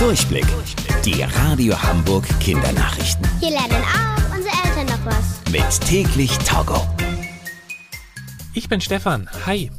Durchblick. Die Radio Hamburg Kindernachrichten. Hier lernen auch unsere Eltern noch was. Mit täglich Togo. Ich bin Stefan. Hi.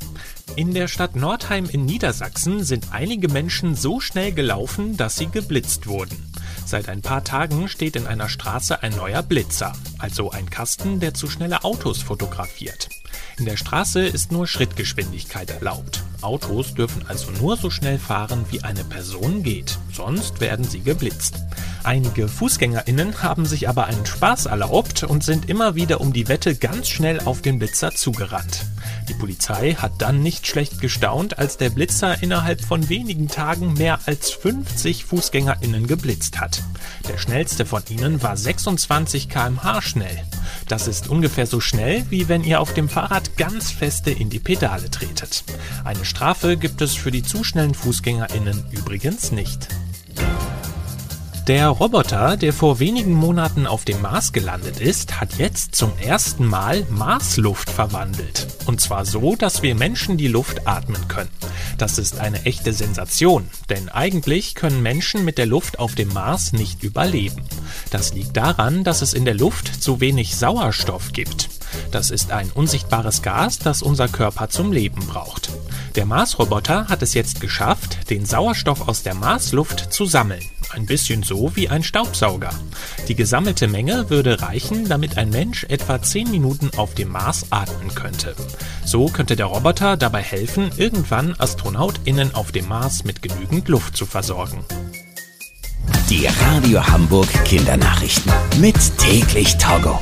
In der Stadt Nordheim in Niedersachsen sind einige Menschen so schnell gelaufen, dass sie geblitzt wurden. Seit ein paar Tagen steht in einer Straße ein neuer Blitzer, also ein Kasten, der zu schnelle Autos fotografiert. In der Straße ist nur Schrittgeschwindigkeit erlaubt. Autos dürfen also nur so schnell fahren, wie eine Person geht, sonst werden sie geblitzt. Einige Fußgängerinnen haben sich aber einen Spaß erlaubt und sind immer wieder um die Wette ganz schnell auf den Blitzer zugerannt. Die Polizei hat dann nicht schlecht gestaunt, als der Blitzer innerhalb von wenigen Tagen mehr als 50 Fußgängerinnen geblitzt hat. Der schnellste von ihnen war 26 km/h schnell. Das ist ungefähr so schnell, wie wenn ihr auf dem Fahrrad ganz feste in die Pedale tretet. Eine Strafe gibt es für die zu schnellen Fußgängerinnen übrigens nicht. Der Roboter, der vor wenigen Monaten auf dem Mars gelandet ist, hat jetzt zum ersten Mal Marsluft verwandelt. Und zwar so, dass wir Menschen die Luft atmen können. Das ist eine echte Sensation, denn eigentlich können Menschen mit der Luft auf dem Mars nicht überleben. Das liegt daran, dass es in der Luft zu wenig Sauerstoff gibt. Das ist ein unsichtbares Gas, das unser Körper zum Leben braucht. Der Marsroboter hat es jetzt geschafft, den Sauerstoff aus der Marsluft zu sammeln. Ein bisschen so wie ein Staubsauger. Die gesammelte Menge würde reichen, damit ein Mensch etwa 10 Minuten auf dem Mars atmen könnte. So könnte der Roboter dabei helfen, irgendwann AstronautInnen auf dem Mars mit genügend Luft zu versorgen. Die Radio Hamburg Kindernachrichten. Mit täglich Togo.